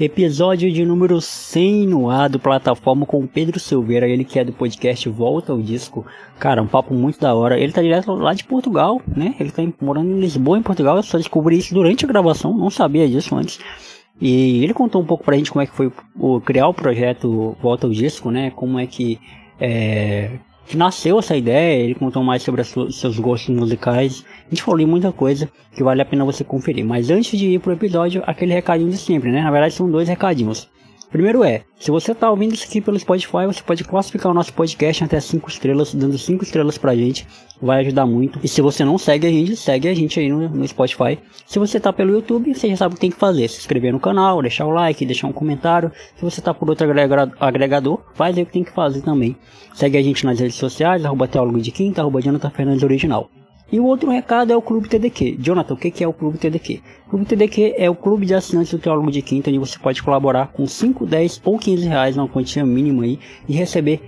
Episódio de número 100 no ar do plataforma com o Pedro Silveira, ele que é do podcast Volta ao Disco. Cara, um papo muito da hora. Ele tá direto lá de Portugal, né? Ele tá morando em Lisboa, em Portugal. Eu só descobri isso durante a gravação, não sabia disso antes. E ele contou um pouco pra gente como é que foi o, criar o projeto Volta ao Disco, né? Como é que é, que nasceu essa ideia, ele contou mais sobre seus gostos musicais. A gente falou muita coisa que vale a pena você conferir. Mas antes de ir pro episódio, aquele recadinho de sempre, né? Na verdade são dois recadinhos. Primeiro é, se você está ouvindo isso aqui pelo Spotify, você pode classificar o nosso podcast até 5 estrelas, dando 5 estrelas pra gente, vai ajudar muito. E se você não segue a gente, segue a gente aí no, no Spotify. Se você está pelo YouTube, você já sabe o que tem que fazer, se inscrever no canal, deixar o like, deixar um comentário. Se você está por outro agregador, faz aí o que tem que fazer também. Segue a gente nas redes sociais, arroba Teólogo de Quinta, arroba Jonathan Fernandes Original. E o outro recado é o Clube TDQ. Jonathan, o que é o Clube TDQ? O Clube TDQ é o clube de assinantes do Teólogo de Quinta, onde você pode colaborar com 5, 10 ou 15 reais, uma quantia mínima aí, e receber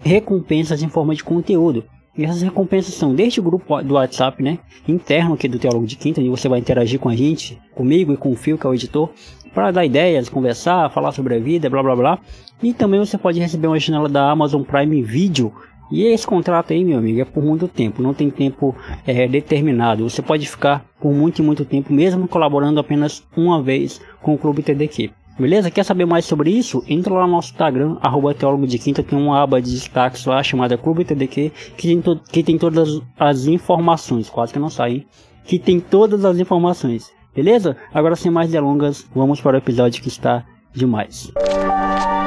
recompensas em forma de conteúdo. E essas recompensas são desde o grupo do WhatsApp, né, interno aqui do Teólogo de Quinta, onde você vai interagir com a gente, comigo e com o Fio, que é o editor, para dar ideias, conversar, falar sobre a vida, blá blá blá. E também você pode receber uma janela da Amazon Prime Video, e esse contrato aí, meu amigo, é por muito tempo, não tem tempo é, determinado. Você pode ficar por muito e muito tempo, mesmo colaborando apenas uma vez com o Clube TDQ. Beleza? Quer saber mais sobre isso? Entra lá no nosso Instagram, arroba Teólogo de Quinta, tem uma aba de destaques lá chamada Clube TDQ, que tem, que tem todas as informações, quase que não sai, hein? Que tem todas as informações. Beleza? Agora sem mais delongas, vamos para o episódio que está demais. galera,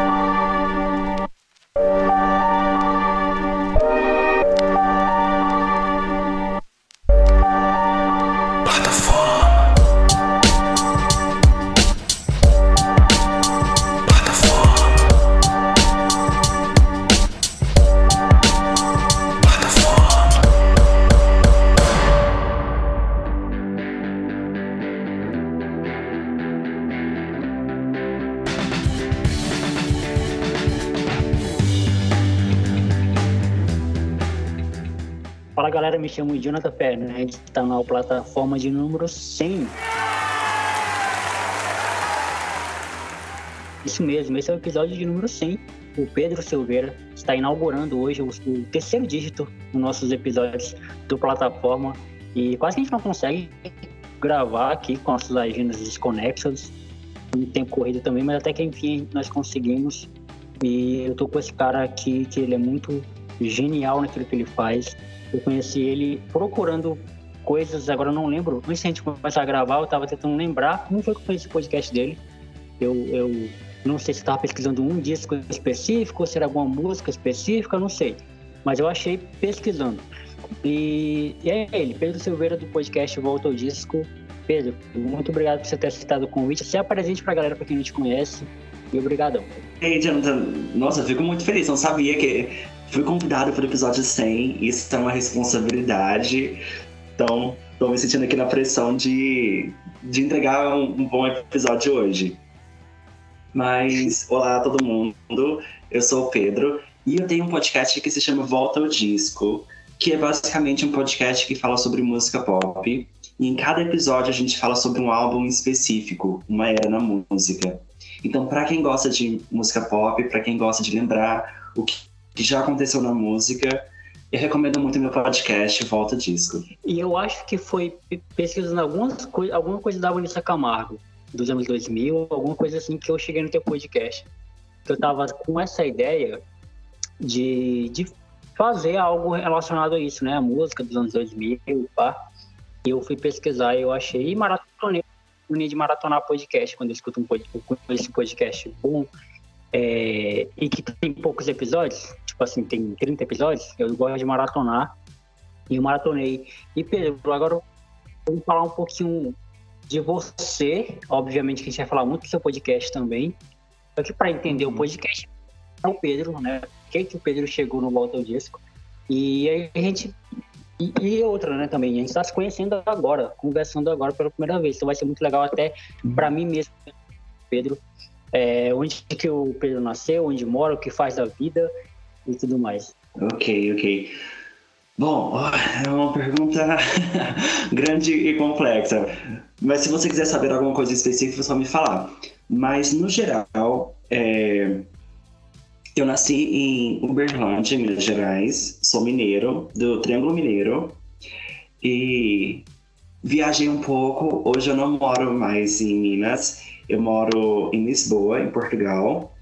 chamo Jonathan Fernandes, está na plataforma de número 100. Isso mesmo, esse é o episódio de número 100. O Pedro Silveira está inaugurando hoje o, o terceiro dígito nos nossos episódios do plataforma e quase que a gente não consegue gravar aqui com nossas agendas desconexas, no tempo corrido também, mas até que enfim nós conseguimos. E eu tô com esse cara aqui que ele é muito genial naquilo que ele faz. Eu conheci ele procurando coisas, agora eu não lembro. Antes de a gente começar a gravar, eu tava tentando lembrar como foi que eu conheci o podcast dele. Eu, eu não sei se estava pesquisando um disco específico, ou se era alguma música específica, não sei. Mas eu achei pesquisando. E, e é ele, Pedro Silveira do podcast Volta ao Disco. Pedro, muito obrigado por você ter aceitado o convite. Você é presente pra galera, pra quem não te conhece. E obrigadão. Ei, Jonathan, nossa, fico muito feliz. Não sabia que Fui convidado para o episódio 100, isso é uma responsabilidade. Então, estou me sentindo aqui na pressão de, de entregar um, um bom episódio hoje. Mas, olá a todo mundo, eu sou o Pedro e eu tenho um podcast que se chama Volta ao Disco, que é basicamente um podcast que fala sobre música pop. E em cada episódio a gente fala sobre um álbum específico, uma era na música. Então, para quem gosta de música pop, para quem gosta de lembrar o que que já aconteceu na música. Eu recomendo muito meu podcast, Volta Disco. E eu acho que foi pesquisando algumas coi alguma coisa da Vanessa Camargo, dos anos 2000, alguma coisa assim que eu cheguei no teu podcast. Eu tava com essa ideia de, de fazer algo relacionado a isso, né? A música dos anos 2000, pá. E eu fui pesquisar e eu achei, e maratonei, unir de maratonar podcast, quando eu escuto um podcast, esse podcast bom, é, e que tem poucos episódios, tipo assim, tem 30 episódios, eu gosto de maratonar, e eu maratonei. E Pedro, agora vamos falar um pouquinho de você, obviamente que a gente vai falar muito do seu podcast também, só que para entender uhum. o podcast é o Pedro, né? O que, que o Pedro chegou no Volta ao Disco, e aí a gente e, e, outra, né, também, a gente está se conhecendo agora, conversando agora pela primeira vez. Então vai ser muito legal até para mim mesmo, Pedro, é, onde que o Pedro nasceu, onde mora, o que faz da vida e tudo mais. Ok, ok. Bom, é uma pergunta grande e complexa. Mas se você quiser saber alguma coisa específica, é só me falar. Mas, no geral, é... eu nasci em Uberlândia, Minas Gerais. Sou mineiro, do Triângulo Mineiro. E viajei um pouco. Hoje eu não moro mais em Minas. Eu moro em Lisboa, em Portugal.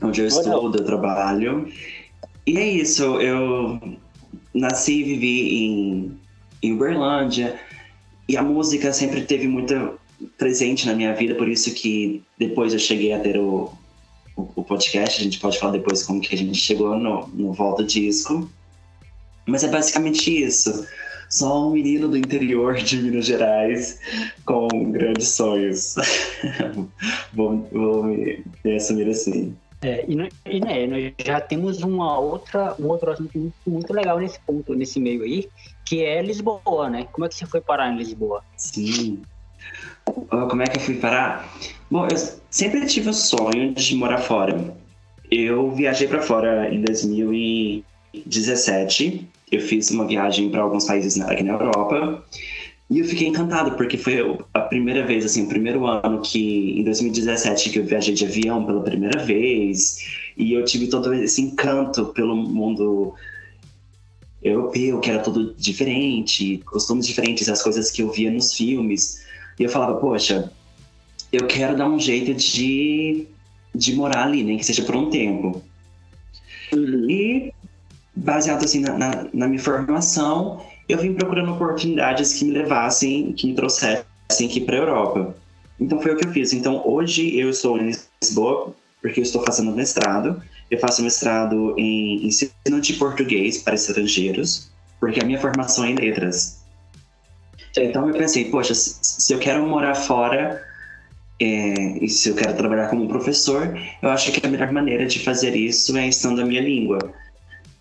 Onde eu estudo, eu trabalho. E é isso, eu nasci e vivi em, em Uberlândia. E a música sempre teve muito presente na minha vida, por isso que depois eu cheguei a ter o, o, o podcast. A gente pode falar depois como que a gente chegou no, no Volta Disco. Mas é basicamente isso. Só um menino do interior de Minas Gerais com grandes sonhos. vou, vou me, me assumir assim. É, e, e né, nós já temos uma outra, um outro assunto muito, muito, legal nesse ponto, nesse meio aí, que é Lisboa, né? Como é que você foi parar em Lisboa? Sim. Como é que eu fui parar? Bom, eu sempre tive o sonho de morar fora. Eu viajei para fora em 2017. Eu fiz uma viagem para alguns países aqui na Europa. E eu fiquei encantado, porque foi a primeira vez, assim, o primeiro ano que, em 2017, que eu viajei de avião pela primeira vez. E eu tive todo esse encanto pelo mundo europeu, que era tudo diferente, costumes diferentes, as coisas que eu via nos filmes. E eu falava, poxa, eu quero dar um jeito de, de morar ali, nem que seja por um tempo. Uhum. E, baseado, assim, na, na, na minha formação eu vim procurando oportunidades que me levassem, que me trouxessem aqui para a Europa. Então foi o que eu fiz. Então hoje eu estou em Lisboa porque eu estou fazendo mestrado. Eu faço mestrado em ensino de português para estrangeiros, porque a minha formação é em letras. Então eu pensei, poxa, se eu quero morar fora é, e se eu quero trabalhar como professor, eu acho que a melhor maneira de fazer isso é ensinando a minha língua.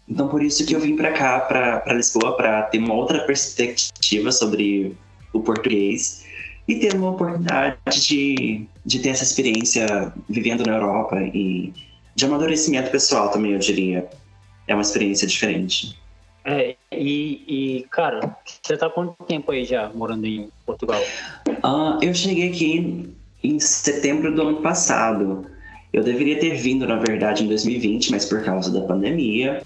Então, por isso que eu vim para cá, para Lisboa, para ter uma outra perspectiva sobre o português e ter uma oportunidade de, de ter essa experiência vivendo na Europa e de amadurecimento pessoal também, eu diria. É uma experiência diferente. É, e, e cara, você tá quanto tempo aí já morando em Portugal? Uh, eu cheguei aqui em setembro do ano passado. Eu deveria ter vindo, na verdade, em 2020, mas por causa da pandemia,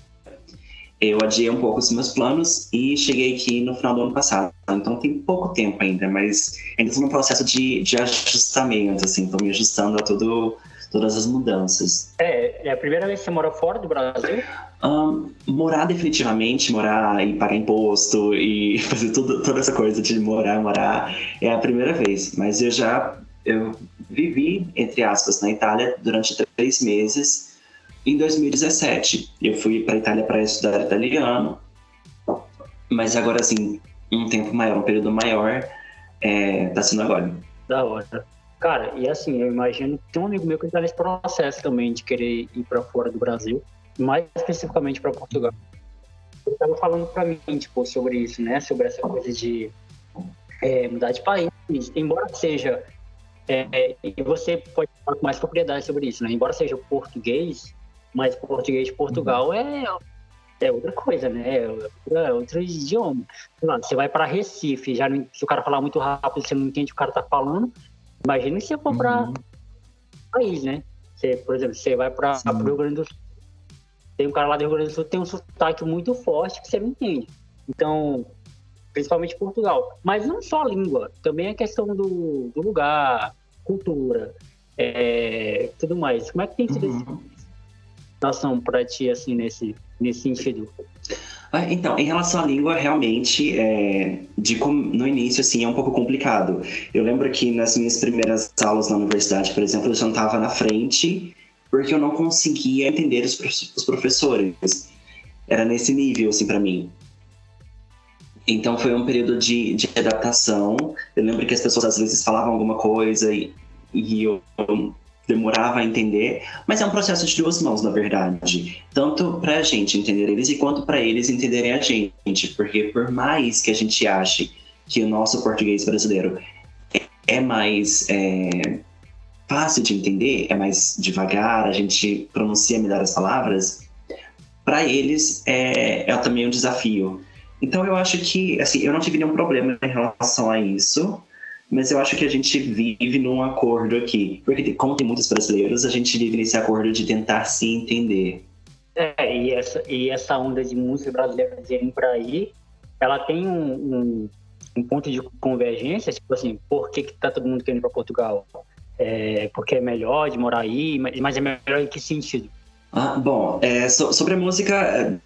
eu adiei um pouco os meus planos e cheguei aqui no final do ano passado. Então tem pouco tempo ainda, mas ainda estou no processo de, de ajustamento, assim, estou me ajustando a tudo, todas as mudanças. É, é a primeira vez que você mora fora do Brasil? Um, morar definitivamente, morar e pagar imposto e fazer tudo, toda essa coisa de morar, morar, é a primeira vez. Mas eu já eu vivi, entre aspas, na Itália durante três meses em 2017, eu fui para a Itália para estudar italiano, mas agora, assim, um tempo maior, um período maior, é, tá sendo agora. Da hora. Cara, e assim, eu imagino que tem um amigo meu que está nesse processo também de querer ir para fora do Brasil, mais especificamente para Portugal. Ele estava falando para mim, tipo, sobre isso, né? Sobre essa coisa de é, mudar de país, embora seja. É, e você pode falar com mais propriedade sobre isso, né? Embora seja português, mas português de Portugal uhum. é, é outra coisa, né? É outro, é outro idioma. Você vai para Recife, já não, se o cara falar muito rápido, você não entende o que o cara tá falando. Imagina se você for para uhum. país, né? Você, por exemplo, você vai para o Rio Grande do Sul. Tem um cara lá do Rio Grande do Sul tem um sotaque muito forte que você não entende. Então, principalmente Portugal. Mas não só a língua, também a questão do, do lugar, cultura, é, tudo mais. Como é que tem sido uhum situação para ti, assim, nesse, nesse sentido? Ah, então, em relação à língua, realmente, é, de, no início, assim, é um pouco complicado. Eu lembro que nas minhas primeiras aulas na universidade, por exemplo, eu sentava na frente porque eu não conseguia entender os, os professores. Era nesse nível, assim, para mim. Então foi um período de, de adaptação. Eu lembro que as pessoas às vezes falavam alguma coisa e, e eu demorava a entender, mas é um processo de duas mãos, na verdade. Tanto para a gente entender eles quanto para eles entenderem a gente, porque por mais que a gente ache que o nosso português brasileiro é mais é, fácil de entender, é mais devagar, a gente pronuncia melhor as palavras, para eles é, é também um desafio. Então eu acho que, assim, eu não tive nenhum problema em relação a isso. mas eu acho que a gente vive num acordo aqui. Porque, como tem muitos brasileiros, a gente vive nesse acordo de tentar se entender. É, e essa, e essa onda de música brasileira irem para aí, ela tem um, um, um, ponto de convergência, tipo assim, por que, que tá todo mundo querendo ir para Portugal? É, porque é melhor de morar aí, mas, mas é melhor em que sentido? Ah, bom, é, so, sobre a música,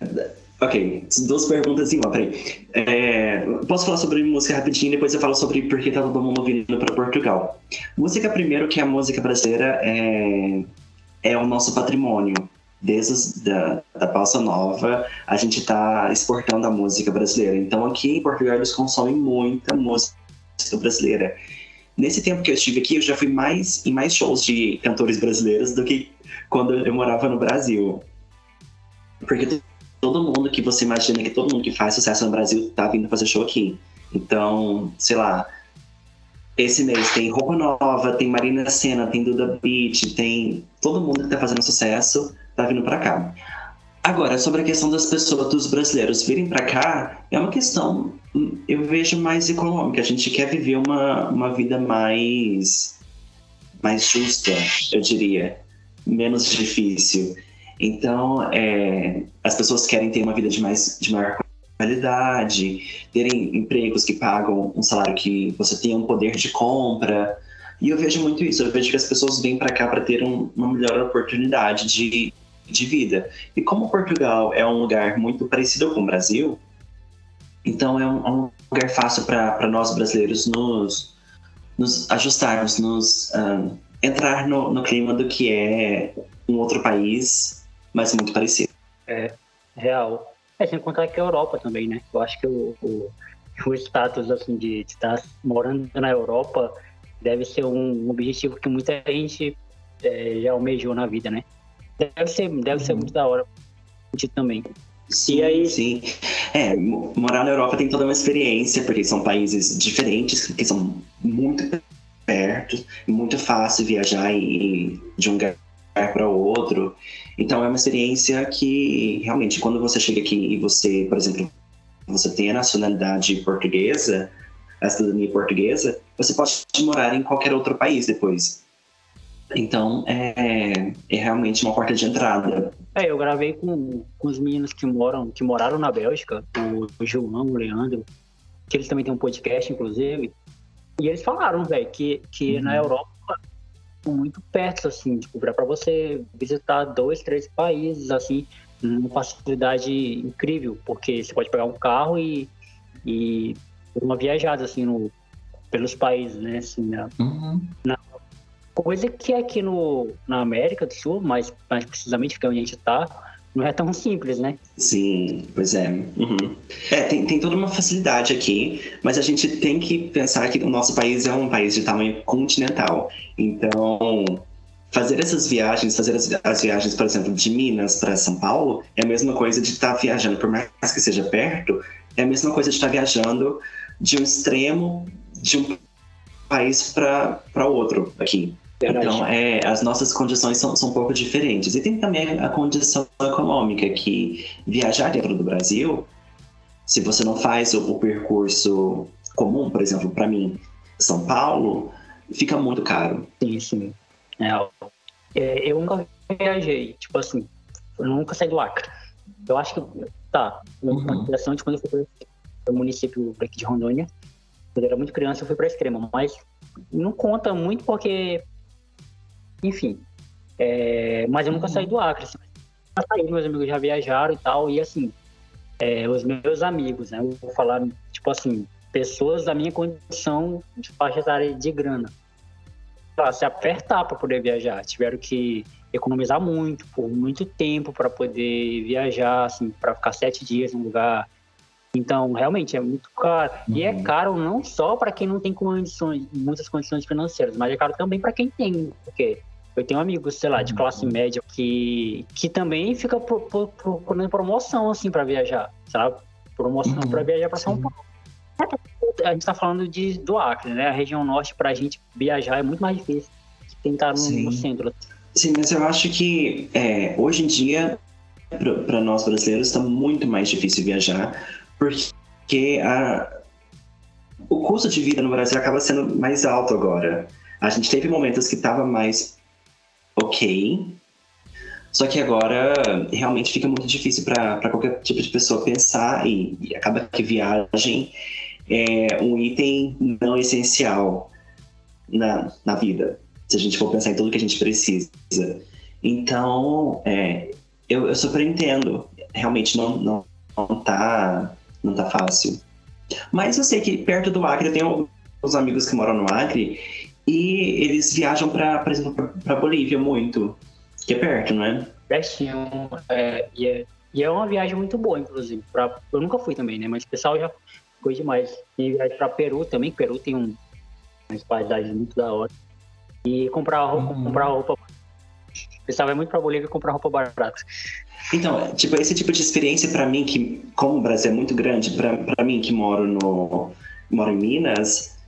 Ok, duas perguntas em peraí. É, posso falar sobre música rapidinho e depois eu falo sobre por que tá todo mundo vindo para Portugal. Música, primeiro, que a música brasileira é, é o nosso patrimônio. Desde da, da Balsa Nova, a gente está exportando a música brasileira. Então, aqui em Portugal, eles consomem muita música brasileira. Nesse tempo que eu estive aqui, eu já fui mais em mais shows de cantores brasileiros do que quando eu morava no Brasil. Porque todo mundo que você imagina que todo mundo que faz sucesso no Brasil tá vindo fazer show aqui. Então, sei lá, esse mês tem Roupa Nova, tem Marina Senna, tem Duda Beat, tem todo mundo que tá fazendo sucesso tá vindo para cá. Agora, sobre a questão das pessoas, dos brasileiros virem para cá, é uma questão, eu vejo mais econômica. A gente quer viver uma, uma vida mais, mais justa, eu diria, menos difícil. Então, é, as pessoas querem ter uma vida de, mais, de maior qualidade, terem empregos que pagam um salário que você tenha um poder de compra. E eu vejo muito isso. Eu vejo que as pessoas vêm para cá para ter um, uma melhor oportunidade de, de vida. E como Portugal é um lugar muito parecido com o Brasil, então é um, é um lugar fácil para nós brasileiros nos, nos ajustarmos, nos uh, entrar no, no clima do que é um outro país mas muito parecido. É, real. É, sem contar que a Europa também, né? Eu acho que o, o, o status, assim, de, de estar morando na Europa deve ser um objetivo que muita gente é, já almejou na vida, né? Deve ser, deve ser uhum. muito da hora também. Sim, aí... sim. É, morar na Europa tem toda uma experiência, porque são países diferentes, que são muito perto, muito fácil viajar e, de um lugar para outro. Então é uma experiência que realmente quando você chega aqui e você, por exemplo, você tem a nacionalidade portuguesa, a cidadania portuguesa, você pode morar em qualquer outro país depois. Então é, é realmente uma porta de entrada. É, eu gravei com, com os meninos que moram, que moraram na Bélgica, o, o João, o Leandro, que eles também têm um podcast, inclusive. E eles falaram, velho, que, que uhum. na Europa muito perto, assim, tipo, para você visitar dois, três países, assim, uma facilidade incrível, porque você pode pegar um carro e, e uma viajada, assim, no, pelos países, né, assim, na, uhum. na, coisa que aqui no, na América do Sul, mais, mais precisamente que é onde a gente está, não é tão simples, né? Sim, pois é. Uhum. É, tem, tem toda uma facilidade aqui, mas a gente tem que pensar que o nosso país é um país de tamanho continental. Então, fazer essas viagens, fazer as, as viagens, por exemplo, de Minas para São Paulo, é a mesma coisa de estar tá viajando, por mais que seja perto, é a mesma coisa de estar tá viajando de um extremo de um país para outro aqui. Então, é, as nossas condições são, são um pouco diferentes. E tem também a condição econômica, que viajar dentro do Brasil, se você não faz o, o percurso comum, por exemplo, para mim, São Paulo, fica muito caro. Sim, sim. É, é, eu nunca viajei, tipo assim, eu nunca saí do Acre. Eu acho que, tá, uma uhum. impressão de quando eu fui para o município aqui de Rondônia, quando eu era muito criança, eu fui para Extrema, mas não conta muito porque enfim. É, mas eu nunca saí do Acre. Assim. Já saí, meus amigos já viajaram e tal. E assim, é, os meus amigos, né? Eu vou falar, tipo assim, pessoas da minha condição de faixa etária de grana. Pra se apertar para poder viajar. Tiveram que economizar muito, por muito tempo para poder viajar, assim, para ficar sete dias num lugar. Então, realmente é muito caro. Uhum. E é uhum. caro não só para quem não tem condições, muitas condições financeiras, mas é caro também para quem tem, porque eu tenho amigos, sei lá, de classe uhum. média que, que também fica procurando promoção, assim, para viajar, sabe? Promoção uhum. para viajar para São Paulo. A gente tá falando de, do Acre, né? A região norte, pra gente viajar é muito mais difícil que tentar no, no centro. Sim, mas eu acho que é, hoje em dia, para nós brasileiros, está muito mais difícil viajar, porque a, o custo de vida no Brasil acaba sendo mais alto agora. A gente teve momentos que estava mais ok, só que agora realmente fica muito difícil para qualquer tipo de pessoa pensar e, e, acaba que viagem é um item não essencial na, na vida, se a gente for pensar em tudo que a gente precisa. Então, é, eu, eu super entendo. Realmente não, não, não, tá, não tá fácil. Mas eu sei que perto do Acre eu tenho alguns amigos que moram no Acre e eles viajam para, por exemplo, para Bolívia muito. Que é perto, não é? Pertinho. É, e, é, e é uma viagem muito boa, inclusive. Pra, eu nunca fui também, né? Mas o pessoal já foi demais. E viagem para Peru também. Peru tem um, umas paisagens muito da hora. E comprar roupa, uhum. comprar roupa. O pessoal vai muito para Bolívia comprar roupa barata. Então, tipo, esse tipo de experiência para mim, que como o Brasil é muito grande, para mim que moro no moro em Minas,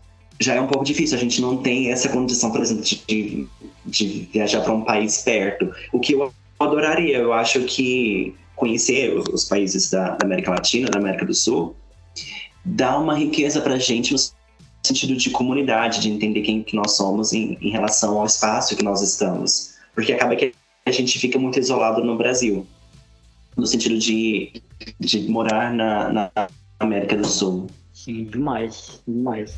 já é um pouco difícil. A gente não tem essa condição, por exemplo, de, de viajar para um país perto. O que eu adoraria, eu acho que conhecer os, países da, da, América Latina, da América do Sul, dá uma riqueza para a gente no sentido de comunidade, de entender quem que nós somos em, em relação ao espaço que nós estamos. Porque acaba que a gente fica muito isolado no Brasil no sentido de, de morar na, na América do Sul. Sim, demais, demais.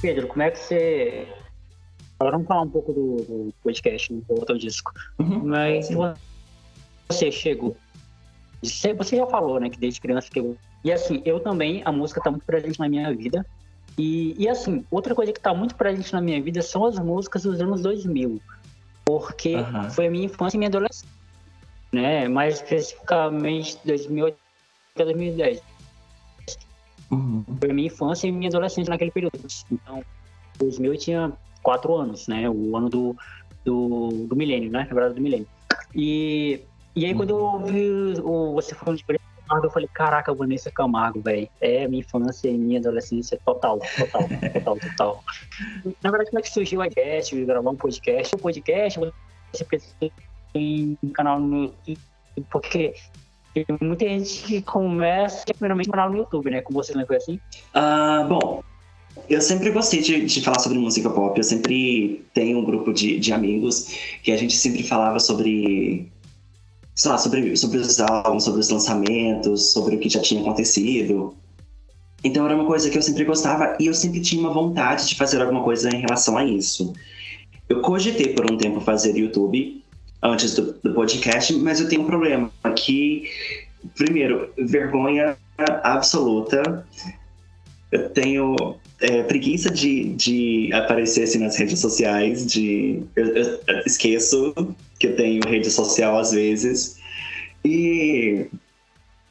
Pedro, como é que você. Agora vamos falar um pouco do, do podcast, do outro disco. Uhum. Mas você chegou. Você já falou, né, que desde criança que E assim, eu também, a música tá muito presente na minha vida. E, e assim, outra coisa que está muito presente na minha vida são as músicas dos anos 2000. Porque uhum. foi a minha infância e minha adolescência. Né? Mais especificamente 2008 a 2010. Uhum. Foi a minha infância e minha adolescência naquele período. Então, 2000 eu tinha quatro anos, né? O ano do, do, do milênio, né? Na verdade, do milênio. E, e aí, quando eu ouvi o, você falando de Camargo, eu falei, caraca, Vanessa Camargo, velho. É minha infância e minha adolescência total, total, total, total. Na verdade, como é que surgiu a de gravar um podcast? O podcast, você precisa em um canal no YouTube, porque tem muita gente que começa primeiramente no YouTube, né? Com você não foi assim? Ah, bom, eu sempre gostei de, de, falar sobre música pop. Eu sempre tenho um grupo de, de amigos que a gente sempre falava sobre sei lá, sobre, sobre os álbuns, sobre os lançamentos, sobre o que já tinha acontecido. Então era uma coisa que eu sempre gostava e eu sempre tinha uma vontade de fazer alguma coisa em relação a isso. Eu cogitei por um tempo fazer YouTube antes do, do podcast, mas eu tenho um problema que, primeiro, vergonha absoluta. Eu tenho é, preguiça de, de aparecer assim nas redes sociais, de eu, eu, esqueço que eu tenho rede social às vezes. E,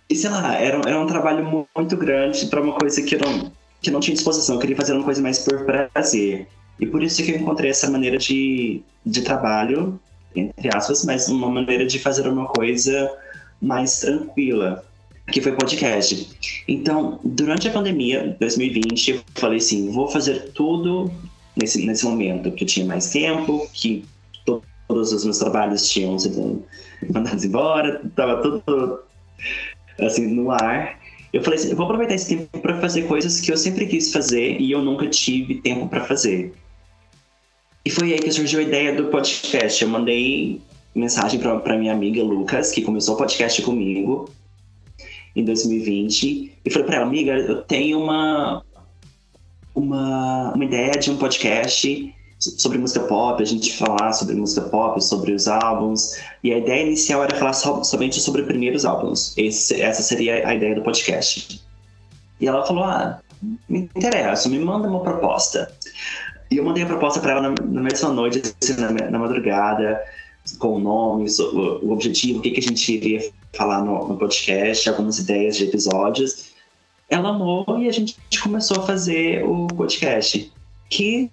e sei lá, era, era um trabalho muito grande para uma coisa que eu, não, que não tinha disposição. Eu queria fazer uma coisa mais por prazer. E por isso que eu encontrei essa maneira de, de trabalho, entre aspas, mas uma maneira de fazer uma coisa mais tranquila que foi podcast. Então, durante a pandemia, 2020, eu falei assim, vou fazer tudo nesse, nesse momento, que eu tinha mais tempo, que to todos os meus trabalhos tinham sido mandados embora, tava tudo assim no ar. Eu falei assim, eu vou aproveitar esse tempo para fazer coisas que eu sempre quis fazer e eu nunca tive tempo para fazer. E foi aí que surgiu a ideia do podcast. Eu mandei mensagem para minha amiga Lucas, que começou o podcast comigo em 2020 e falei para ela, amiga, eu tenho uma, uma, uma ideia de um podcast sobre música pop, a gente falar sobre música pop, sobre os álbuns. E a ideia inicial era falar so, somente sobre primeiros álbuns. Esse, essa seria a ideia do podcast. E ela falou: Ah, me interessa, me manda uma proposta. E eu mandei a proposta para ela na, na mesma noite, assim, na, na madrugada com o nome, o objetivo, o que, que a gente iria falar no, no podcast, algumas ideias de episódios. Ela amou e a gente começou a fazer o podcast, que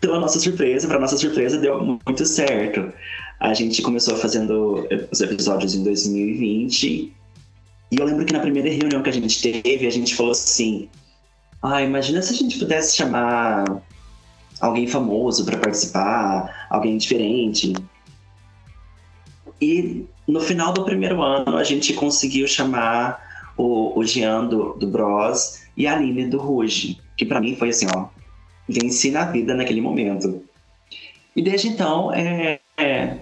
pela nossa surpresa, para nossa surpresa, deu muito certo. A gente começou fazendo os episódios em 2020 e eu lembro que na primeira reunião que a gente teve, a gente falou assim: ah, imagina se a gente pudesse chamar alguém famoso para participar, alguém diferente. E no final do primeiro ano, a gente conseguiu chamar o, o Jean do, do Bros e a Aline do Ruge, que para mim foi assim, ó, venci na vida naquele momento. E desde então, é, é,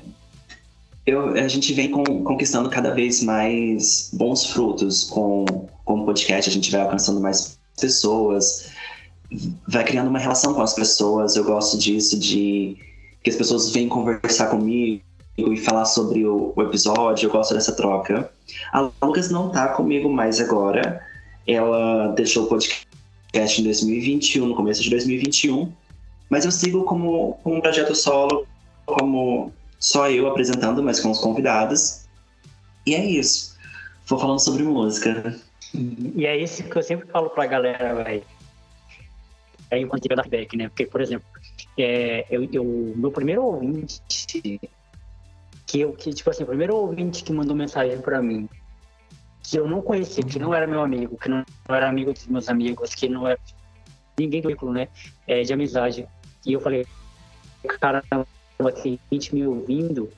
eu, a gente vem com, conquistando cada vez mais bons frutos com, com o podcast, a gente vai alcançando mais pessoas, vai criando uma relação com as pessoas. Eu gosto disso, de que as pessoas vêm conversar comigo e falar sobre o, o episódio, eu gosto dessa troca. A Lucas não tá comigo mais agora, ela deixou o podcast em 2021, no começo de 2021, mas eu sigo como, como um projeto solo, como só eu apresentando, mas com os convidados. E é isso. Vou falando sobre música. E é isso que eu sempre falo pra galera, velho. Aí eu mantive da feedback, né? Porque, por exemplo, é, eu, eu, meu primeiro ouvinte, que eu, que, tipo assim, o primeiro ouvinte que mandou mensagem pra mim, que eu não conhecia, que não era meu amigo, que não, era amigo dos meus amigos, que não era ninguém do currículo, né? É, de amizade. E eu falei, cara, aqui, gente me ouvindo,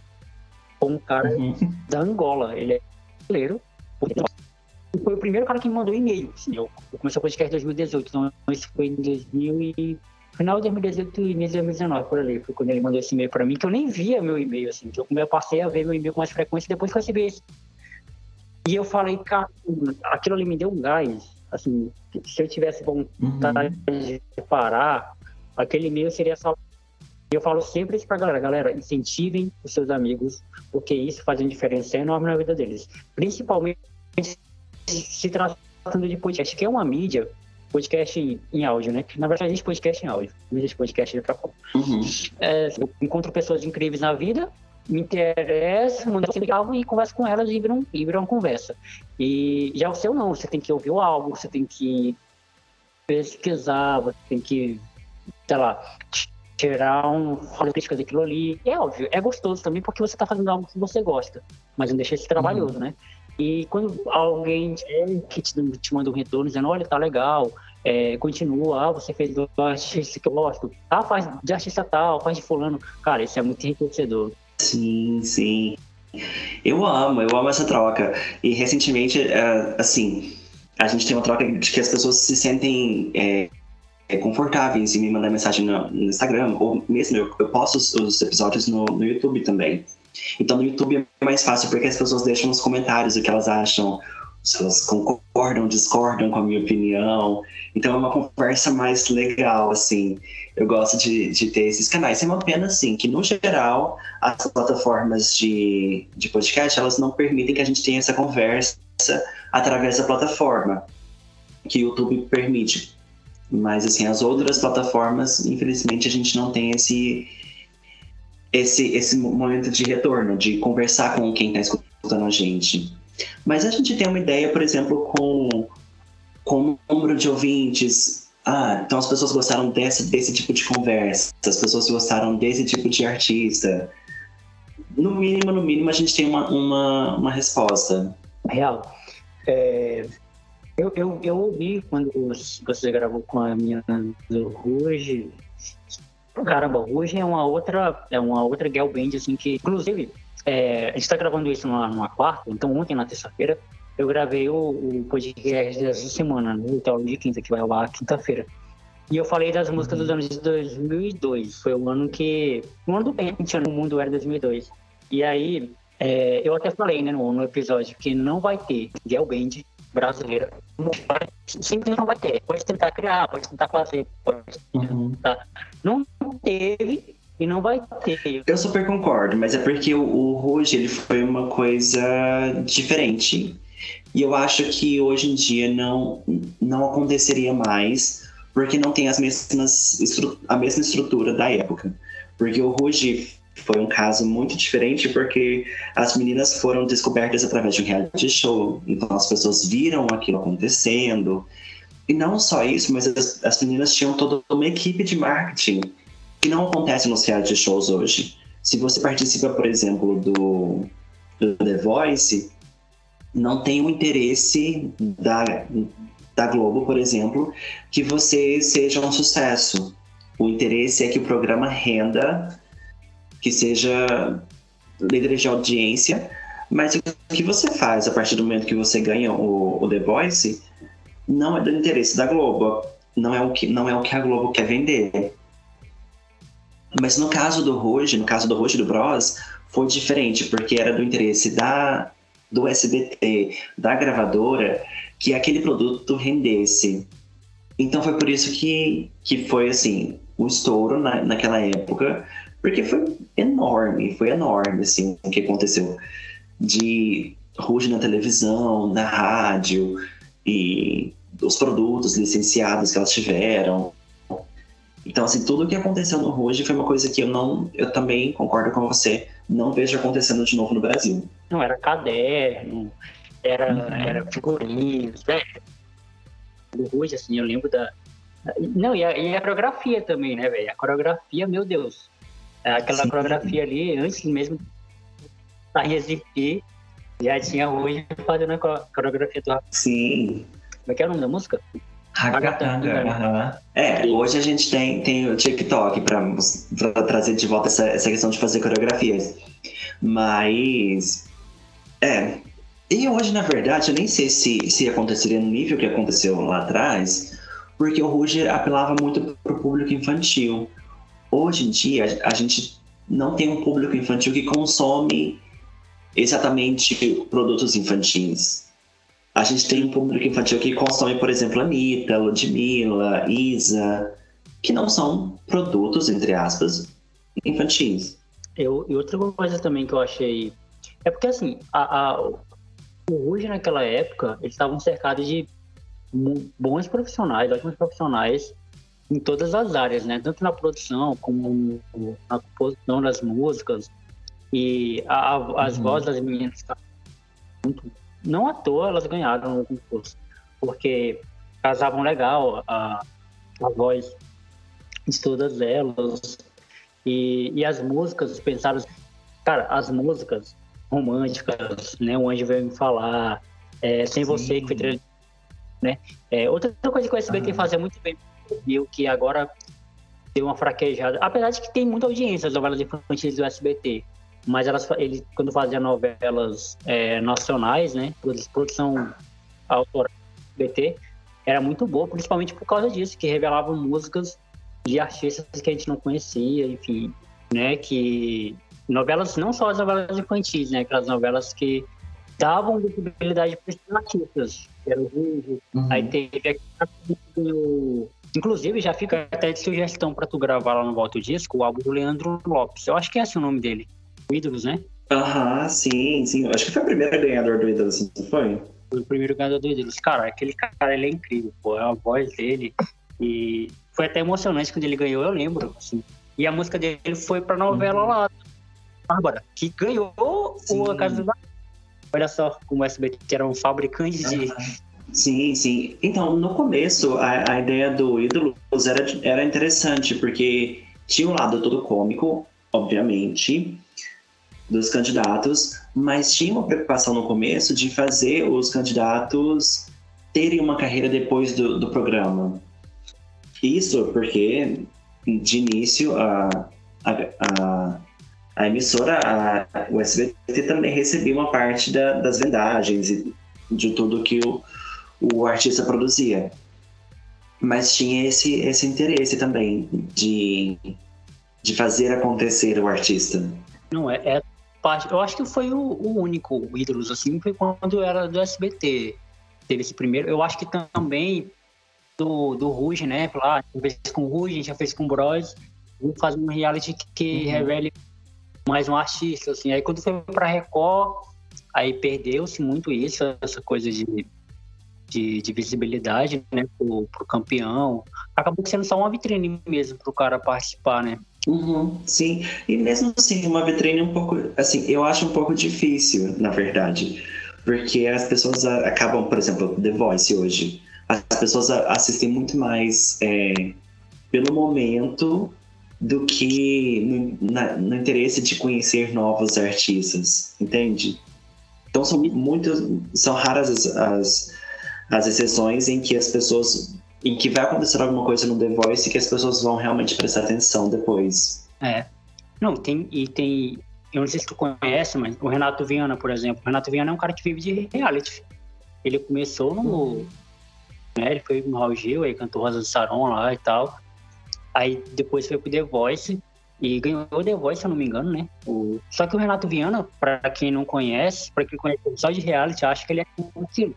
com um cara uhum. da Angola. Ele é brasileiro. Foi o primeiro cara que me mandou e-mail. Assim, eu, eu comecei o podcast em 2018, então isso foi em 2000 e... Final de 2018 e início de 2019, por ali. Foi quando ele mandou esse e-mail pra mim, que eu nem via meu e-mail, assim. Que eu, eu passei a ver meu e-mail com mais frequência depois que eu recebi esse. E eu falei, cara, aquilo ali me deu um gás. Assim, se eu tivesse vontade uhum. de parar, aquele e-mail seria só eu falo sempre isso pra galera, galera, incentivem os seus amigos, porque isso faz uma diferença enorme na vida deles. Principalmente se tratando de podcast, que é uma mídia, podcast em áudio, né? Na verdade, existe podcast em áudio, não existe podcast de outra forma. Uhum. É, eu encontro pessoas incríveis na vida, me interessa, mando um álbum e converso com elas e viram, e viram uma conversa. E já o seu não, você tem que ouvir o álbum, você tem que pesquisar, você tem que, sei lá, tirar um crítica daquilo ali. É óbvio, é gostoso também porque você está fazendo algo que você gosta, mas não deixa de ser trabalhoso, uhum. né? E quando alguém que te, manda um retorno dizendo, olha, tá legal, é, continua, ah, você fez do artista que eu gosto, ah, faz de artista tal, faz de fulano. Cara, isso é muito enriquecedor. Sim, sim. Eu amo, eu amo essa troca. E recentemente, uh, assim, a gente tem uma troca de que as pessoas se sentem é, é, confortáveis em me mandar mensagem no, Instagram, ou mesmo eu, posto os, os episódios no, no, YouTube também. Então no YouTube é mais fácil porque as pessoas deixam nos comentários o que elas acham, se elas concordam, discordam com a minha opinião. Então é uma conversa mais legal, assim. Eu gosto de, de ter esses canais. É uma pena, assim, que no geral as plataformas de, de podcast elas não permitem que a gente tenha essa conversa através da plataforma que o YouTube permite mas assim, as outras plataformas, infelizmente, a gente não tem esse esse esse momento de retorno, de conversar com quem está escutando a gente. Mas a gente tem uma ideia, por exemplo, com com o número de ouvintes. Ah, então as pessoas gostaram desse, desse tipo de conversa, as pessoas gostaram desse tipo de artista. No mínimo, no mínimo, a gente tem uma, uma, uma resposta. Real. É, eu, eu, eu ouvi quando você gravou com a minha Ruge. Caramba, Ruge é uma outra, é uma outra girl band, assim, que, inclusive, é, a gente tá gravando isso numa, numa quarta, então ontem, na terça-feira, eu gravei o, o podcast dessa semana, no né, então, de quinta, que vai ao ar quinta-feira. E eu falei das músicas dos anos de 2002. Foi o ano que. O ano do Pente, no mundo era 2002. E aí, é, eu até falei, né, no, no episódio, que não vai ter girl band brasileira sempre não vai ter. Pode tentar criar, pode tentar fazer, pode uhum. tentar. Não teve e não vai ter. Eu super concordo, mas é porque o, o Ruge ele foi uma coisa diferente. E eu acho que hoje em dia não, não aconteceria mais, porque não tem as mesmas a mesma estrutura da época. Porque o Ruge foi um caso muito diferente porque as meninas foram descobertas através de um reality show, então as pessoas viram aquilo acontecendo. E não só isso, mas as, as meninas tinham toda uma equipe de marketing que não acontece nos reality shows hoje. Se você participa, por exemplo, do, do The Voice, não tem o interesse da, da Globo, por exemplo, que você seja um sucesso. O interesse é que o programa renda que seja líderes de audiência, mas o que você faz a partir do momento que você ganha o, o The Voice não é do interesse da Globo, não é o que, não é o que a Globo quer vender. Mas no caso do Ruge, no caso do Ruge do Bros, foi diferente, porque era do interesse da, do SBT, da gravadora, que aquele produto rendesse. Então foi por isso que, que foi assim, o estouro na, naquela época, porque foi enorme, foi enorme assim, o que aconteceu. De Ruge na televisão, na rádio, e os produtos licenciados que elas tiveram. Então, assim, tudo o que aconteceu no Ruge foi uma coisa que eu não, eu também concordo com você, não vejo acontecendo de novo no Brasil. Não, era caderno, era, uhum. era figurinhos, né? Do Ruge, assim, eu lembro da. Não, e a, e a coreografia também, né, velho? A coreografia, meu Deus. Aquela Sim. coreografia ali, antes mesmo da existir, já tinha Ruge fazendo a coreografia do Sim. Como é que é o nome da música? Ragatanga. Uhum. É, hoje a gente tem, tem o TikTok para trazer de volta essa, essa questão de fazer coreografias. Mas. É. E hoje, na verdade, eu nem sei se, se aconteceria no nível que aconteceu lá atrás, porque o Ruge apelava muito para o público infantil. Hoje em dia, a gente não tem um público infantil que consome exatamente produtos infantis. A gente tem um público infantil que consome, por exemplo, Anitta, Ludmilla, Isa, que não são produtos, entre aspas, infantis. Eu, e outra coisa também que eu achei. É porque, assim, a, a, o Ruge naquela época, eles estavam cercados de bons profissionais, ótimos profissionais em todas as áreas, né? Tanto na produção como na composição das músicas. E a, as uhum. vozes das meninas estavam muito não à toa elas ganharam no concurso, porque casavam legal a, a voz de todas elas. E, e as músicas, pensaram, cara, as músicas românticas, né? O Anjo veio me falar, é, Sem Sim. Você, que foi né? É, outra coisa que o SBT uhum. fazia muito bem, viu que agora deu uma fraquejada, apesar de que tem muita audiência as novelas infantis do SBT, mas elas, ele, quando fazia novelas é, nacionais, né, produção autoral BT, era muito boa, principalmente por causa disso, que revelavam músicas de artistas que a gente não conhecia, enfim, né, que novelas, não só as novelas infantis, né, aquelas novelas que davam visibilidade para os artistas, era o Rio, uhum. aí teve aqui, inclusive já fica até de sugestão para tu gravar lá no Volta Disco, o álbum do Leandro Lopes, eu acho que é esse o nome dele, Ídolos, né? Aham, sim, sim. Acho que foi o primeiro ganhador do Ídolos, não foi? Foi o primeiro ganhador do Ídolos. Cara, aquele cara, ele é incrível, pô. É a voz dele. E foi até emocionante quando ele ganhou, eu lembro, assim. E a música dele foi pra novela uhum. lá, Bárbara, que ganhou sim. o A Casa do Olha só como o SBT era um fabricante de... Sim, sim. Então, no começo, a, a ideia do Ídolos era, era interessante, porque tinha um lado todo cômico, obviamente, dos candidatos, mas tinha uma preocupação no começo de fazer os candidatos terem uma carreira depois do, do programa. Isso porque, de início, a, a, a, a emissora, a, o SBT também recebia uma parte da, das vendagens e de tudo que o, o artista produzia. Mas tinha esse, esse interesse também de, de fazer acontecer o artista. Não, é, é parte. Eu acho que foi o, o único Ídolos, assim, foi quando era do SBT. Teve esse primeiro. Eu acho que também do, do Ruge, né? Lá, já fez com o Ruge, já fez com o Bros. Vamos fazer um reality que, que uhum. revele mais um artista, assim. Aí quando foi pra Record, aí perdeu-se muito isso, essa coisa de, de, de, visibilidade, né, pro, pro campeão. Acabou sendo só uma vitrine mesmo pro cara participar, né? Uhum, sim, e mesmo assim, uma vitrine um pouco, assim, eu acho um pouco difícil, na verdade, porque as pessoas acabam, por exemplo, The Voice hoje, as pessoas assistem muito mais é, pelo momento do que no, na, no, interesse de conhecer novos artistas, entende? Então são muitas, são raras as, as, as exceções em que as pessoas em que vai acontecer alguma coisa no The Voice que as pessoas vão realmente prestar atenção depois. É. Não, tem e tem eu não sei se tu conhece, mas o Renato Viana, por exemplo. O Renato Viana é um cara que vive de reality. Ele começou no. Né, ele foi no Raul Gil, aí cantou Rosa do Saron lá e tal. Aí depois foi pro The Voice e ganhou o The Voice, se eu não me engano, né? O... Só que o Renato Viana, pra quem não conhece, pra quem conhece só de reality, acha que ele é aquilo.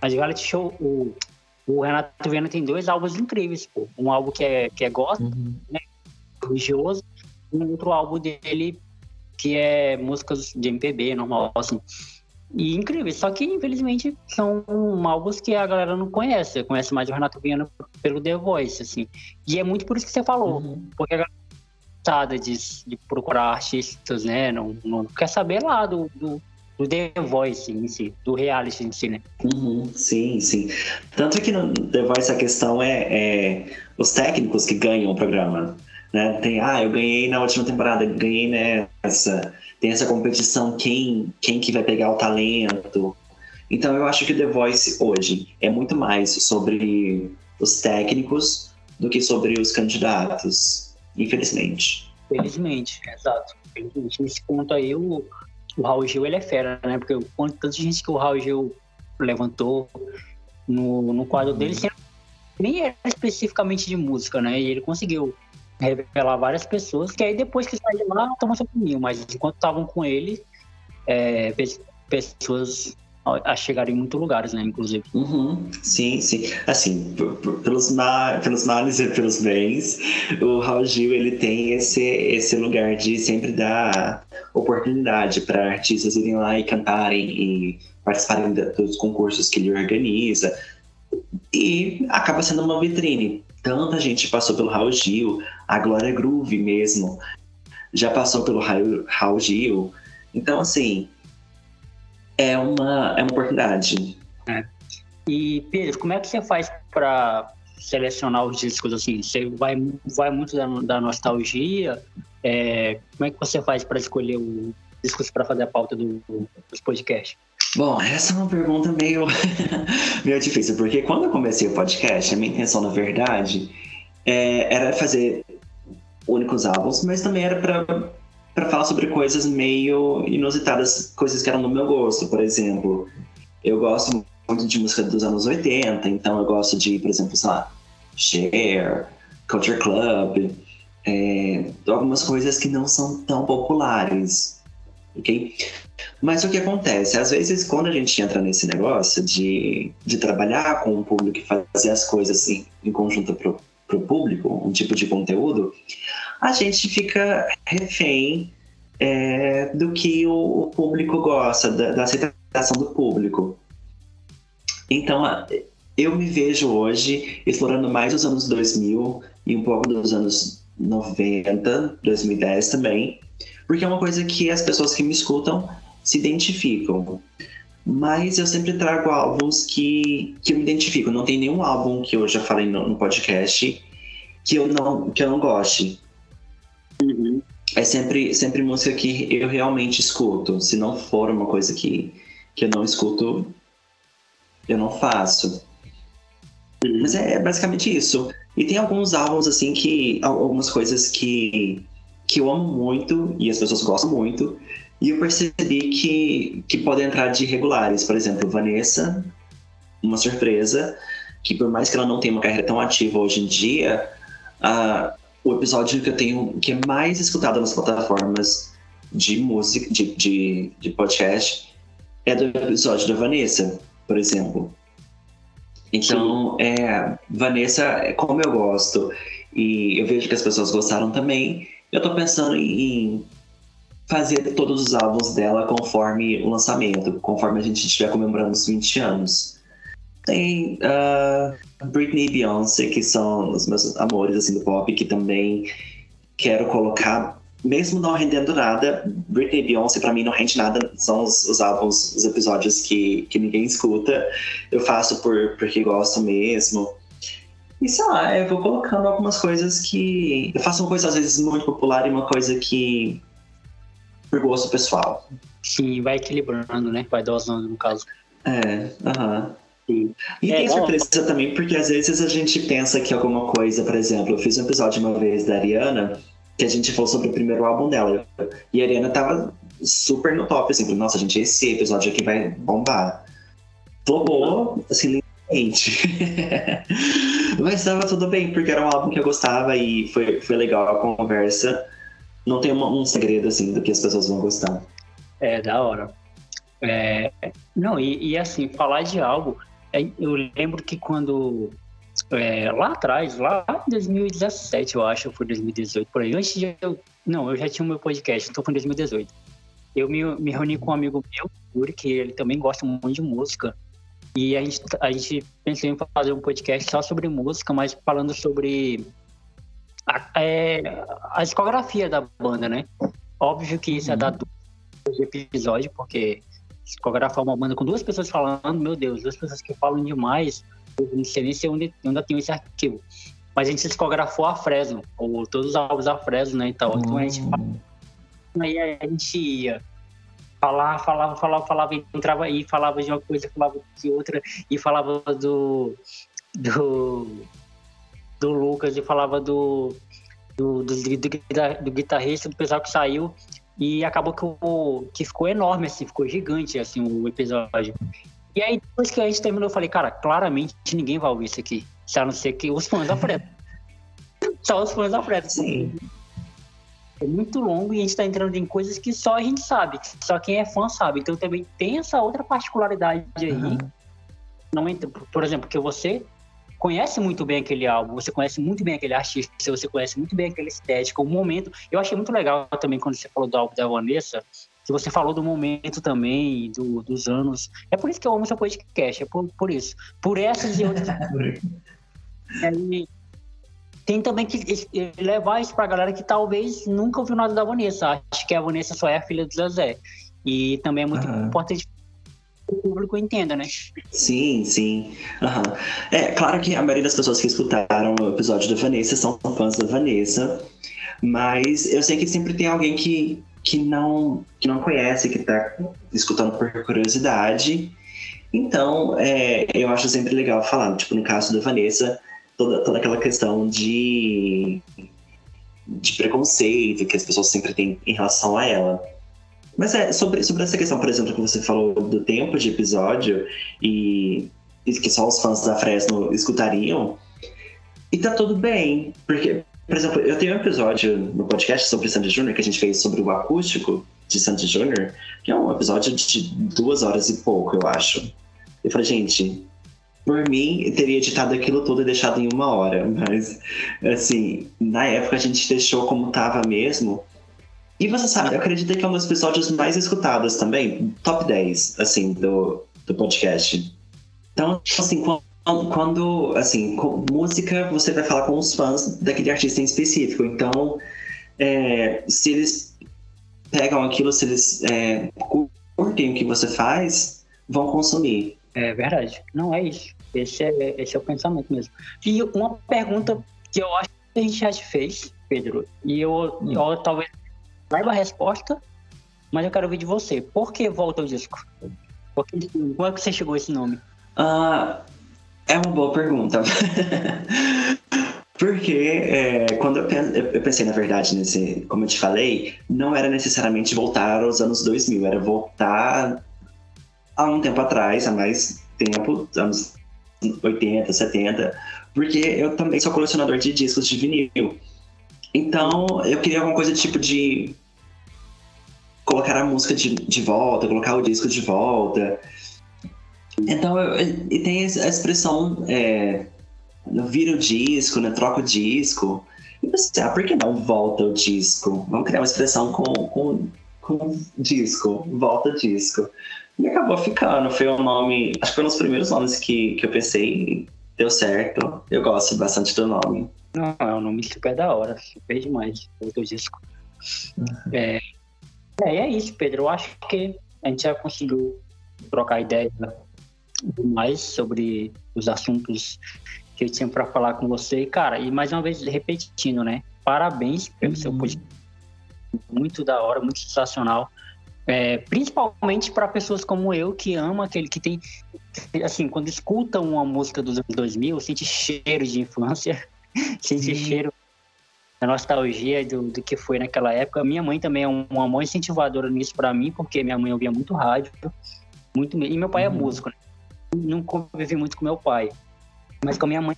Mas o reality show, o, o Renato Viana tem dois álbuns incríveis, pô. Um álbum que é, que é gospel, uhum. né? Religioso, e um outro álbum dele que é músicas de MPB, normal, assim. E incrível, só que infelizmente são álbuns que a galera não conhece, conhece mais o Renato Viana pelo The Voice, assim. E é muito por isso que você falou, uhum. porque a galera tá de, de procurar artistas, né? Não, não quer saber lá do, do, do, The Voice em si, do reality em si, né? Uhum, sim, sim. Tanto que no The Voice a questão é, é os técnicos que ganham o programa. Né? Tem, ah, eu ganhei na última temporada, ganhei nessa. Tem essa competição, quem, quem que vai pegar o talento. Então eu acho que The Voice hoje é muito mais sobre os técnicos do que sobre os candidatos, infelizmente. Felizmente, exato. Felizmente. Nesse ponto aí, o, o Raul Gil ele é fera, né? Porque o quanto de gente que o Raul Gil levantou no, no quadro dele, nem era especificamente de música, né? E ele conseguiu revelar várias pessoas, que aí depois que sai de lá, toma seu caminho, mas enquanto estavam com ele, é, pessoas a chegarem em muitos lugares, né, inclusive. Uhum, sim, sim. Assim, pelos, ma pelos males e pelos bens, o Raul Gil, ele tem esse, esse lugar de sempre dar oportunidade para artistas irem lá e cantarem e participarem dos concursos que ele organiza. E acaba sendo uma vitrine Tanta gente passou pelo Raul Gil, a Glória Groove mesmo, já passou pelo Raul Gil. Então, assim, é uma, é uma oportunidade. É. E, Pedro, como é que você faz para selecionar os discos assim? Você vai, vai muito da, da nostalgia? É, como é que você faz para escolher os discos para fazer a pauta do, dos podcasts? Bom, essa é uma pergunta meio, meio difícil, porque quando eu comecei o podcast, a minha intenção, na verdade, é, era fazer únicos álbuns, mas também era para falar sobre coisas meio inusitadas, coisas que eram do meu gosto. Por exemplo, eu gosto muito de música dos anos 80, então eu gosto de, por exemplo, sei lá, Cher, Culture Club, é, algumas coisas que não são tão populares, ok? Mas o que acontece? Às vezes, quando a gente entra nesse negócio de, de trabalhar com o público e fazer as coisas em conjunto para o público, um tipo de conteúdo, a gente fica refém é, do que o, o público gosta, da, da, aceitação do público. Então, eu me vejo hoje explorando mais os anos 2000 e um pouco dos anos 90, 2010 também, porque é uma coisa que as pessoas que me escutam se identificam. Mas eu sempre trago álbuns que, que eu me identifico. Não tem nenhum álbum que eu já falei no, no podcast que eu não, que eu não goste. Uhum. É sempre, sempre música que eu realmente escuto. Se não for uma coisa que, que eu não escuto, eu não faço. Uhum. Mas é, é basicamente isso. E tem alguns álbuns, assim, que. Algumas coisas que, que eu amo muito e as pessoas gostam muito. E eu percebi que, que podem entrar de regulares. Por exemplo, Vanessa, uma surpresa, que por mais que ela não tenha uma carreira tão ativa hoje em dia, uh, o episódio que eu tenho que é mais escutado nas plataformas de música, de, de, de podcast, é do episódio da Vanessa, por exemplo. Então, é, Vanessa, é como eu gosto, e eu vejo que as pessoas gostaram também, eu tô pensando em fazer todos os álbuns dela conforme o lançamento, conforme a gente estiver comemorando os 20 anos. Tem uh, Britney e Beyoncé, que são os meus amores assim, do pop, que também quero colocar, mesmo não rendendo nada. Britney e Beyoncé, pra mim, não rende nada, são os, os álbuns, os episódios que, que ninguém escuta. Eu faço por, porque gosto mesmo. E sei lá, eu vou colocando algumas coisas que. Eu faço uma coisa às vezes muito popular e uma coisa que por gosto pessoal. Sim, vai equilibrando, né? Vai dosando, no caso. É, aham. E é, tem surpresa também, porque às vezes a gente pensa que alguma coisa, por exemplo, eu fiz um episódio uma vez da Ariana, que a gente falou sobre o primeiro álbum dela. E a Ariana tava super no top, assim, nossa, gente, esse episódio aqui vai bombar. Flopou, assim, lindamente. Mas tava tudo bem, porque era um álbum que eu gostava e foi, foi legal a conversa. Não tem uma, um segredo, assim, do que as pessoas vão gostar. É, da hora. É, não, e, e, assim, falar de algo, é, eu lembro que quando é, lá atrás, lá em 2017, eu acho, foi 2018, por aí, antes de eu. Não, eu já tinha o meu podcast, então foi em 2018. Eu me, me reuni com um amigo meu, Yuri, que ele também gosta muito de música. E a gente, a gente pensou em fazer um podcast só sobre música, mas falando sobre a, é, a discografia da banda, né? Óbvio que isso é da uhum. episódio, porque discografar uma banda com duas pessoas falando, meu Deus, duas pessoas que falam demais, eu não sei nem se eu ainda, tenho esse arquivo. Mas a gente discografou a Fresno, ou todos os álbuns da Fresno, né? Então, então a gente hum. aí a gente ia falar, falava, falava, falava, entrava aí, falava de uma coisa, falava de outra, e falava do do, do Lucas, e falava do do, do, do, do guitarrista, do pessoal que saiu, e acabou que, o, que ficou enorme, assim, ficou gigante, assim, o episódio. E aí, depois que a gente terminou, eu falei, cara, claramente ninguém vai ouvir isso aqui. A não ser que os fãs da Freda. só os fãs da Freda. Sim. É muito longo e a gente tá entrando em coisas que só a gente sabe. Só quem é fã sabe. Então também tem essa outra particularidade aí. Uhum. Não entra, por exemplo, que você conhece muito bem aquele álbum, você conhece muito bem aquele artista, você conhece muito bem aquela estética, o momento. Eu achei muito legal também quando você falou do álbum da Vanessa, que você falou do momento também, do, dos anos. É por isso que eu amo seu podcast, é por, por isso. Por essas e outras. é, tem também que levar isso pra galera que talvez nunca ouviu nada da Vanessa. Acho que a Vanessa só é a filha do Zezé. E também é muito uhum. importante o público entenda, né? Sim, sim. Uhum. É, claro que a maioria das pessoas que escutaram o episódio da Vanessa são fãs da Vanessa, mas eu sei que sempre tem alguém que, que, não, que não conhece, que está escutando por curiosidade. Então, é, eu acho sempre legal falar, tipo, no caso da Vanessa, toda, toda aquela questão de, de preconceito que as pessoas sempre têm em relação a ela. Mas é, sobre, sobre essa questão, por exemplo, que você falou do tempo de episódio e, e que só os fãs da Fresno escutariam, e tá tudo bem, porque, por exemplo, eu tenho um episódio no podcast sobre Sandy Júnior que a gente fez sobre o acústico de Sandy Júnior, que é um episódio de duas horas e pouco, eu acho. Eu falei, gente, por mim, teria editado aquilo tudo e deixado em uma hora, mas, assim, na época a gente deixou como tava mesmo, e você sabe, eu acredito que é um dos episódios mais escutados também, top 10, assim, do, do podcast. Então, assim, quando, quando, assim, com música, você vai falar com os fãs daquele artista em específico. Então, é, se eles pegam aquilo, se eles é, curtem o que você faz, vão consumir. É verdade. Não é isso. Esse é, esse é o pensamento mesmo. E uma pergunta que eu acho que a gente já te fez, Pedro, e eu, eu talvez saiba a resposta, mas eu quero ouvir de você. Por que volta o disco? Por que, como é que você chegou a esse nome? Uh, é uma boa pergunta. Porque é, quando eu, eu, pensei, na verdade, nesse, como eu te falei, não era necessariamente voltar aos anos 2000, era voltar há um tempo atrás, há mais tempo, anos 80, 70, porque eu também sou colecionador de discos de vinil. Então, eu queria alguma coisa tipo de colocar a música de, de volta, colocar o disco de volta. Então, e tem a expressão é, vira o disco, né, troca o disco. E você, ah, por que não volta o disco? Vamos criar uma expressão com, com, com disco, volta disco. E acabou ficando, foi um nome, acho que foi um dos primeiros nomes que, que eu pensei, deu certo. Eu gosto bastante do nome. Não, é um nome super da hora, super demais, o disco. Uhum. É, é, é isso, Pedro. Eu acho que a gente já conseguiu trocar ideia mais sobre os assuntos que eu tinha para falar com você. Cara, e mais uma vez repetindo, né? Parabéns pelo uhum. seu podcast. Muito da hora, muito sensacional. É, principalmente para pessoas como eu que ama aquele que tem assim quando escutam uma música dos anos 2000 sente cheiro de infância sente cheiro da nostalgia do, do que foi naquela época. Minha mãe também é uma mãe incentivadora nisso para mim, porque minha mãe ouvia muito rádio, muito e meu pai é uhum. é músico, né? Não convivi muito com meu pai, mas com a minha mãe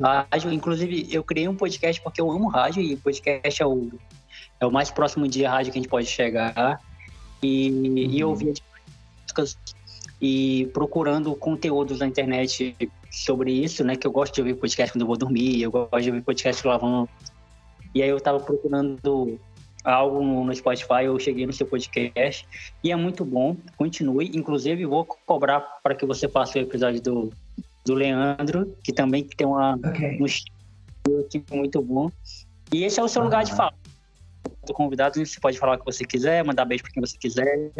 rádio. Inclusive, eu criei um podcast porque eu amo rádio e podcast é o, é o mais próximo de rádio que a gente pode chegar. E, uhum. e eu ouvia músicas e procurando conteúdos na internet sobre isso, né? Que eu gosto de ouvir podcast quando eu vou dormir, eu gosto de ouvir podcast lavando e aí eu tava procurando algo no Spotify, eu cheguei no seu podcast e é muito bom. Continue. Inclusive, vou cobrar para que você faça o episódio do, do Leandro, que também tem uma, okay. um estilo muito bom. E esse é o seu lugar de fala. Do convidado, você pode falar o que você quiser, mandar beijo para quem você quiser.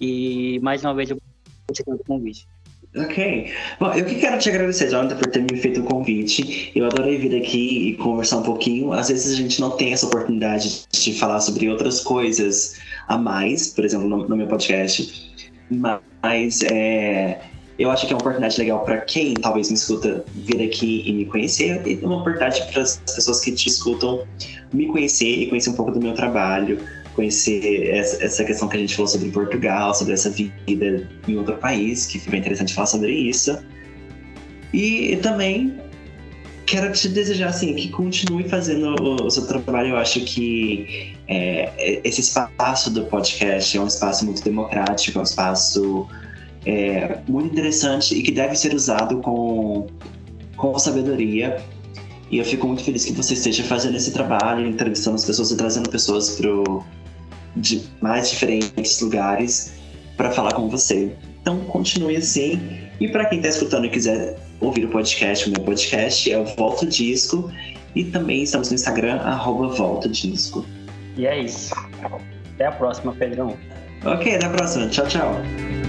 E mais uma vez, eu vou te o convite. Ok. Bom, eu que quero te agradecer, Jonathan, por ter me feito o convite. Eu adorei vir aqui e conversar um pouquinho. Às vezes a gente não tem essa oportunidade de falar sobre outras coisas a mais, por exemplo, no, no meu podcast. Mas é, eu acho que é uma oportunidade legal para quem talvez me escuta vir aqui e me conhecer, e uma oportunidade para as pessoas que te escutam me conhecer e conhecer um pouco do meu trabalho conhecer essa questão que a gente falou sobre Portugal, sobre essa vida em outro país, que foi interessante falar sobre isso. E também quero te desejar assim que continue fazendo o, seu trabalho. Eu acho que é, esse espaço do podcast é um espaço muito democrático, é um espaço é, muito interessante e que deve ser usado com, com sabedoria. E eu fico muito feliz que você esteja fazendo esse trabalho, entrevistando as pessoas e trazendo pessoas pro de mais diferentes lugares para falar com você. Então continue assim. E para quem está escutando e quiser ouvir o podcast, o meu podcast é o Volta Disco. E também estamos no Instagram, arroba Volta Disco. E é isso. Até a próxima, Pedrão. Ok, até a próxima. Tchau, tchau.